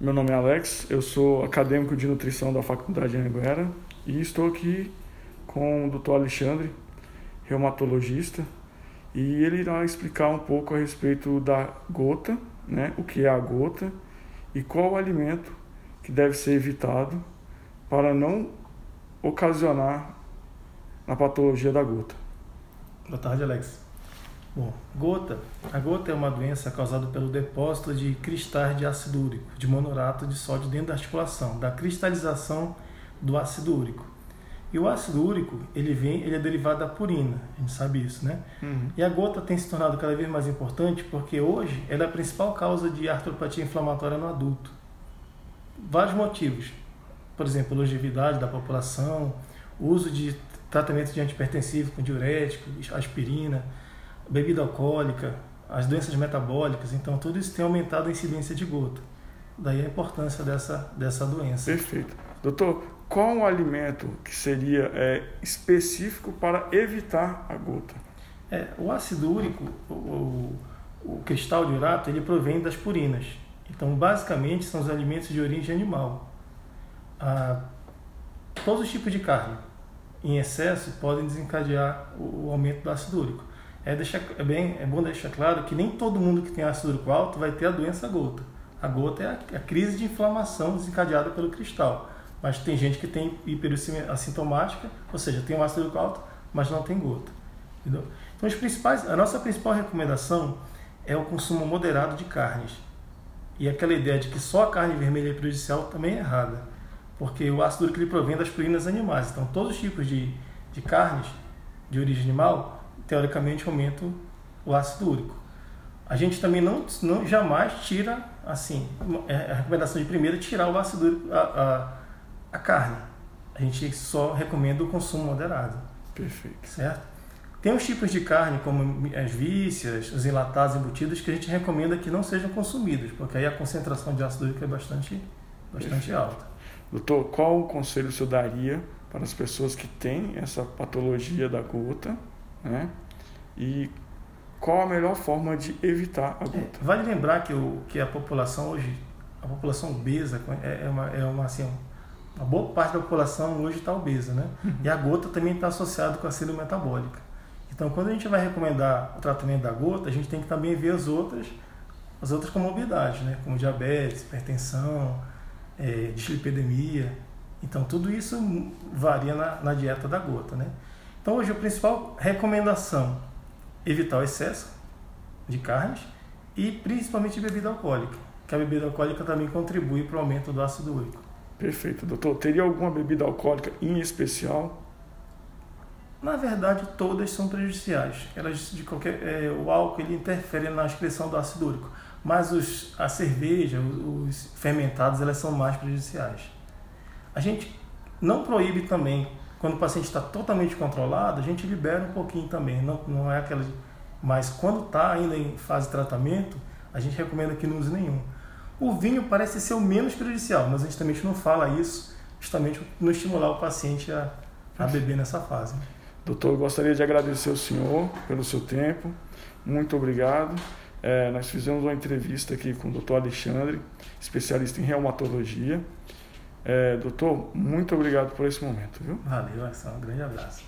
Meu nome é Alex, eu sou acadêmico de nutrição da Faculdade de Anguera e estou aqui com o Dr. Alexandre, reumatologista, e ele irá explicar um pouco a respeito da gota, né, o que é a gota e qual o alimento que deve ser evitado para não ocasionar a patologia da gota. Boa tarde, Alex. Bom, gota. A gota é uma doença causada pelo depósito de cristais de ácido úrico, de monorato de sódio dentro da articulação, da cristalização do ácido úrico. E o ácido úrico, ele vem, ele é derivado da purina, a gente sabe isso, né? Uhum. E a gota tem se tornado cada vez mais importante porque hoje ela é a principal causa de artropatia inflamatória no adulto. Vários motivos. Por exemplo, longevidade da população, uso de tratamento de antipertensivo com diurético, aspirina, bebida alcoólica, as doenças metabólicas. Então, tudo isso tem aumentado a incidência de gota. Daí a importância dessa, dessa doença. Perfeito. Doutor, qual o alimento que seria é, específico para evitar a gota? É, o ácido úrico, o, o, o, cristal de urato, ele provém das purinas. Então, basicamente, são os alimentos de origem animal. Ah, todos os tipos de carne em excesso podem desencadear o, o aumento do ácido úrico. É, deixar, é, bem, é bom deixar claro que nem todo mundo que tem ácido úrico alto vai ter a doença gota. A gota é a, a crise de inflamação desencadeada pelo cristal mas tem gente que tem hiperuricemia assintomática, ou seja, tem um ácido úrico alto, mas não tem gota. Entendeu? Então, os principais, a nossa principal recomendação é o consumo moderado de carnes. E aquela ideia de que só a carne vermelha é prejudicial também é errada, porque o ácido úrico ele provém das proteínas animais. Então, todos os tipos de, de carnes de origem animal, teoricamente, aumentam o ácido úrico. A gente também não, não jamais tira, assim, é, a recomendação de primeira é tirar o ácido úrico, a, a a carne. A gente só recomenda o consumo moderado. Perfeito. Certo? Tem os tipos de carne, como as vísceras, os enlatados embutidos, que a gente recomenda que não sejam consumidos, porque aí a concentração de ácido úrico é bastante, bastante alta. Doutor, qual o conselho o senhor daria para as pessoas que têm essa patologia da gota, né? E qual a melhor forma de evitar a gota? É, vale lembrar que, o, que a população hoje, a população obesa, é, é uma, é uma assim, a boa parte da população hoje está obesa, né? Uhum. E a gota também está associada com a síndrome metabólica. Então, quando a gente vai recomendar o tratamento da gota, a gente tem que também ver as outras, as outras comorbidades, né? Como diabetes, hipertensão, é, dislipidemia. Então, tudo isso varia na, na dieta da gota, né? Então, hoje a principal recomendação evitar o excesso de carnes e principalmente bebida alcoólica, que a bebida alcoólica também contribui para o aumento do ácido úrico. Perfeito, doutor. Teria alguma bebida alcoólica em especial? Na verdade, todas são prejudiciais. Elas de qualquer, é, o álcool ele interfere na excreção do ácido úrico, mas os, a cerveja, os, os fermentados, elas são mais prejudiciais. A gente não proíbe também quando o paciente está totalmente controlado, a gente libera um pouquinho também. Não, não é aquela, mas quando está ainda em fase de tratamento, a gente recomenda que não use nenhum. O vinho parece ser o menos prejudicial, mas a gente também não fala isso justamente para não estimular o paciente a, a beber nessa fase. Doutor, gostaria de agradecer ao senhor pelo seu tempo. Muito obrigado. É, nós fizemos uma entrevista aqui com o doutor Alexandre, especialista em reumatologia. É, doutor, muito obrigado por esse momento. Viu? Valeu, Axel. Um grande abraço.